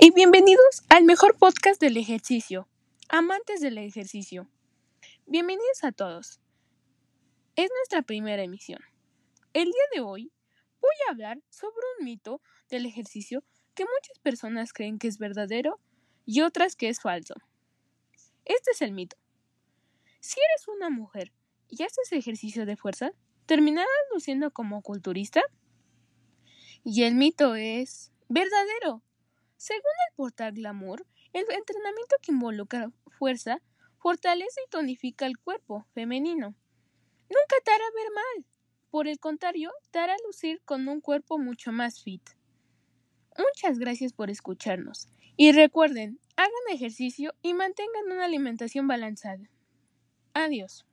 y bienvenidos al mejor podcast del ejercicio, amantes del ejercicio. Bienvenidos a todos. Es nuestra primera emisión. El día de hoy voy a hablar sobre un mito del ejercicio que muchas personas creen que es verdadero y otras que es falso. Este es el mito. Si eres una mujer y haces ejercicio de fuerza, ¿terminarás luciendo como culturista? Y el mito es verdadero. Según el portal Glamour, el entrenamiento que involucra fuerza fortalece y tonifica el cuerpo femenino. Nunca te hará ver mal. Por el contrario, te hará lucir con un cuerpo mucho más fit. Muchas gracias por escucharnos. Y recuerden, hagan ejercicio y mantengan una alimentación balanceada. Adiós.